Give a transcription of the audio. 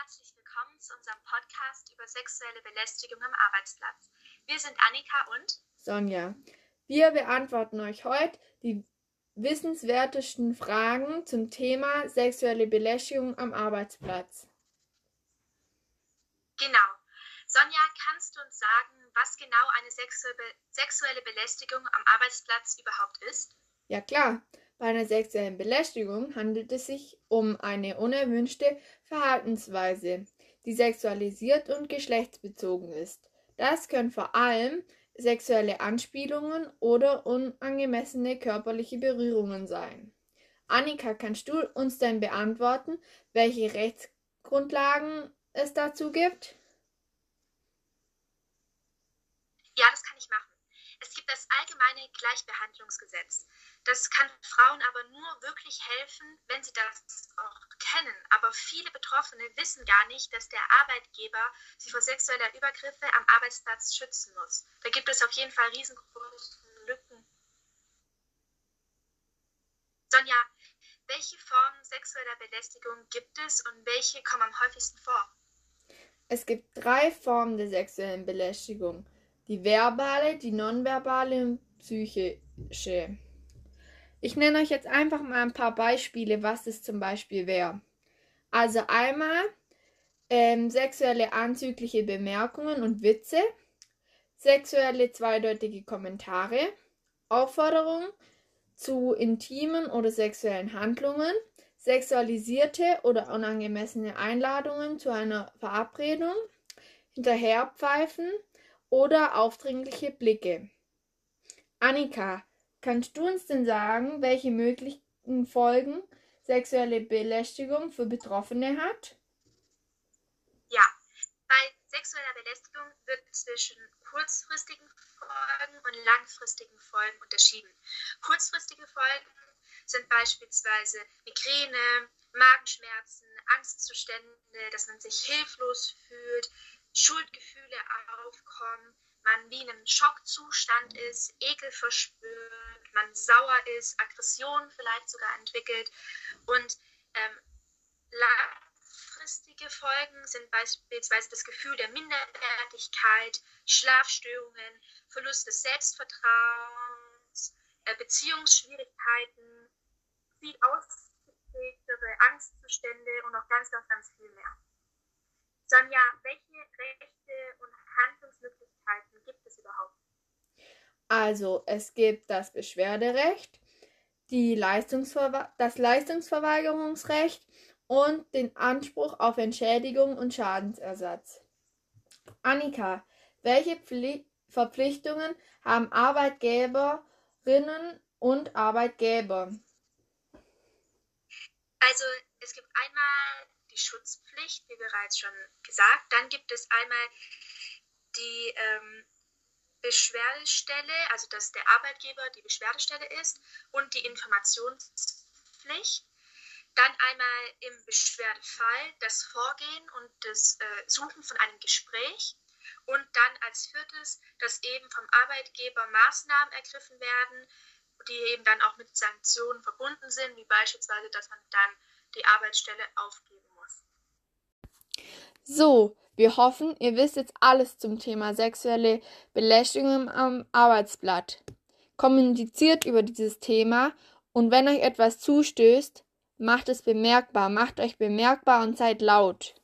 herzlich willkommen zu unserem Podcast über sexuelle Belästigung am Arbeitsplatz. Wir sind Annika und Sonja. Wir beantworten euch heute die wissenswertesten Fragen zum Thema sexuelle Belästigung am Arbeitsplatz. Genau. Sonja, kannst du uns sagen, was genau eine sexuelle Belästigung am Arbeitsplatz überhaupt ist? Ja klar. Bei einer sexuellen Belästigung handelt es sich um eine unerwünschte Verhaltensweise, die sexualisiert und geschlechtsbezogen ist. Das können vor allem sexuelle Anspielungen oder unangemessene körperliche Berührungen sein. Annika, kannst du uns denn beantworten, welche Rechtsgrundlagen es dazu gibt? Ja, das kann ich machen. Es gibt das allgemeine Gleichbehandlungsgesetz. Das kann Frauen aber nur wirklich helfen, wenn sie das auch kennen. Aber viele Betroffene wissen gar nicht, dass der Arbeitgeber sie vor sexueller Übergriffe am Arbeitsplatz schützen muss. Da gibt es auf jeden Fall riesengroße Lücken. Sonja, welche Formen sexueller Belästigung gibt es und welche kommen am häufigsten vor? Es gibt drei Formen der sexuellen Belästigung. Die verbale, die nonverbale und psychische. Ich nenne euch jetzt einfach mal ein paar Beispiele, was es zum Beispiel wäre. Also einmal ähm, sexuelle anzügliche Bemerkungen und Witze, sexuelle zweideutige Kommentare, Aufforderungen zu intimen oder sexuellen Handlungen, sexualisierte oder unangemessene Einladungen zu einer Verabredung, Hinterherpfeifen oder aufdringliche Blicke. Annika, Kannst du uns denn sagen, welche möglichen Folgen sexuelle Belästigung für Betroffene hat? Ja, bei sexueller Belästigung wird zwischen kurzfristigen Folgen und langfristigen Folgen unterschieden. Kurzfristige Folgen sind beispielsweise Migräne, Magenschmerzen, Angstzustände, dass man sich hilflos fühlt, Schuldgefühle aufkommen, man wie in einem Schockzustand ist, Ekel verspürt, man sauer ist, Aggression vielleicht sogar entwickelt. Und ähm, langfristige Folgen sind beispielsweise das Gefühl der Minderwertigkeit, Schlafstörungen, Verlust des Selbstvertrauens, äh, Beziehungsschwierigkeiten, viel ausgeprägtere Angstzustände und noch ganz, ganz, ganz viel mehr. Sonja, welche Rechte und Handlungsmöglichkeiten gibt es überhaupt? Also, es gibt das Beschwerderecht, die das Leistungsverweigerungsrecht und den Anspruch auf Entschädigung und Schadensersatz. Annika, welche Pfli Verpflichtungen haben Arbeitgeberinnen und Arbeitgeber? Also es gibt einmal die Schutzpflicht, wie bereits schon gesagt. Dann gibt es einmal die ähm, Beschwerdestelle, also dass der Arbeitgeber die Beschwerdestelle ist und die Informationspflicht. Dann einmal im Beschwerdefall das Vorgehen und das äh, Suchen von einem Gespräch. Und dann als viertes, dass eben vom Arbeitgeber Maßnahmen ergriffen werden, die eben dann auch mit Sanktionen verbunden sind, wie beispielsweise, dass man dann die Arbeitsstelle aufgeben muss. So, wir hoffen, ihr wisst jetzt alles zum Thema sexuelle Belästigung am Arbeitsblatt. Kommuniziert über dieses Thema und wenn euch etwas zustößt, macht es bemerkbar, macht euch bemerkbar und seid laut.